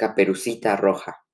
Caperucita Roja.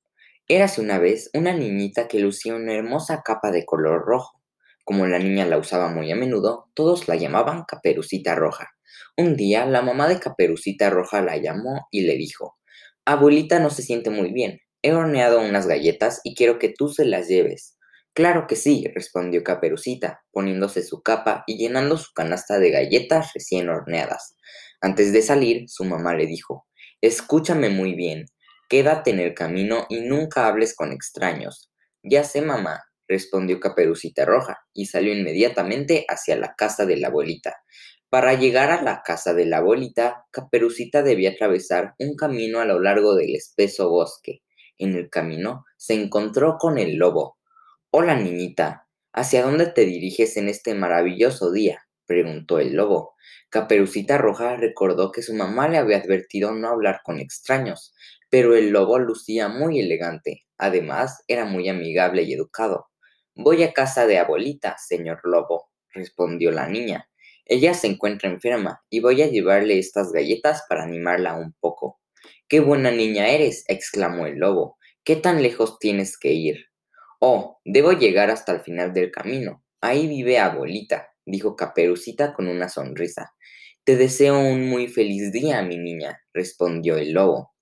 Érase una vez una niñita que lucía una hermosa capa de color rojo. Como la niña la usaba muy a menudo, todos la llamaban Caperucita Roja. Un día, la mamá de Caperucita Roja la llamó y le dijo, Abuelita no se siente muy bien. He horneado unas galletas y quiero que tú se las lleves. Claro que sí, respondió Caperucita, poniéndose su capa y llenando su canasta de galletas recién horneadas. Antes de salir, su mamá le dijo, Escúchame muy bien, Quédate en el camino y nunca hables con extraños. Ya sé, mamá, respondió Caperucita Roja, y salió inmediatamente hacia la casa de la abuelita. Para llegar a la casa de la abuelita, Caperucita debía atravesar un camino a lo largo del espeso bosque. En el camino se encontró con el lobo. Hola, niñita, ¿hacia dónde te diriges en este maravilloso día? preguntó el lobo. Caperucita Roja recordó que su mamá le había advertido no hablar con extraños, pero el lobo lucía muy elegante. Además, era muy amigable y educado. Voy a casa de abuelita, señor lobo, respondió la niña. Ella se encuentra enferma y voy a llevarle estas galletas para animarla un poco. ¡Qué buena niña eres! exclamó el lobo. ¿Qué tan lejos tienes que ir? Oh, debo llegar hasta el final del camino. Ahí vive abuelita, dijo Caperucita con una sonrisa. Te deseo un muy feliz día, mi niña, respondió el lobo.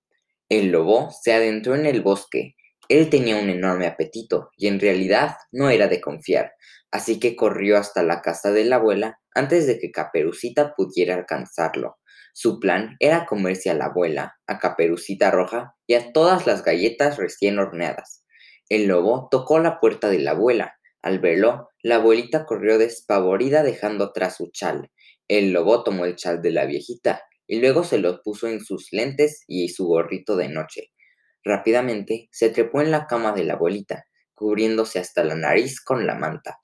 El lobo se adentró en el bosque. Él tenía un enorme apetito y en realidad no era de confiar, así que corrió hasta la casa de la abuela antes de que Caperucita pudiera alcanzarlo. Su plan era comerse a la abuela, a Caperucita Roja y a todas las galletas recién horneadas. El lobo tocó la puerta de la abuela. Al verlo, la abuelita corrió despavorida dejando atrás su chal. El lobo tomó el chal de la viejita y luego se lo puso en sus lentes y su gorrito de noche. Rápidamente se trepó en la cama de la abuelita, cubriéndose hasta la nariz con la manta.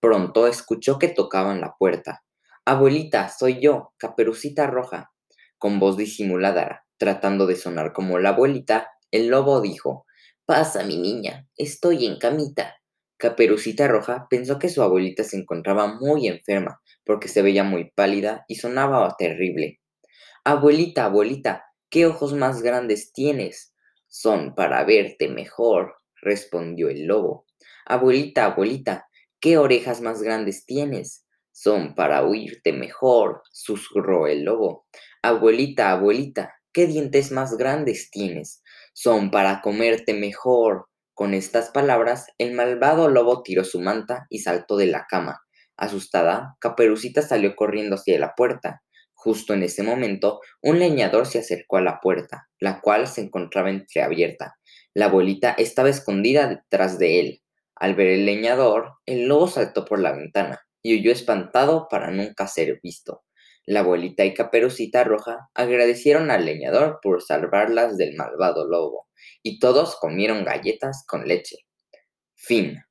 Pronto escuchó que tocaban la puerta. Abuelita, soy yo, Caperucita Roja. Con voz disimulada, tratando de sonar como la abuelita, el lobo dijo, Pasa, mi niña, estoy en camita. Caperucita Roja pensó que su abuelita se encontraba muy enferma, porque se veía muy pálida y sonaba terrible. Abuelita, abuelita, ¿qué ojos más grandes tienes? Son para verte mejor, respondió el lobo. Abuelita, abuelita, ¿qué orejas más grandes tienes? Son para oírte mejor, susurró el lobo. Abuelita, abuelita, ¿qué dientes más grandes tienes? Son para comerte mejor. Con estas palabras, el malvado lobo tiró su manta y saltó de la cama. Asustada, Caperucita salió corriendo hacia la puerta. Justo en ese momento, un leñador se acercó a la puerta, la cual se encontraba entreabierta. La abuelita estaba escondida detrás de él. Al ver el leñador, el lobo saltó por la ventana y huyó espantado para nunca ser visto. La abuelita y Caperucita Roja agradecieron al leñador por salvarlas del malvado lobo, y todos comieron galletas con leche. Fin.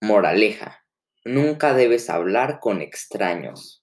Moraleja. Nunca debes hablar con extraños.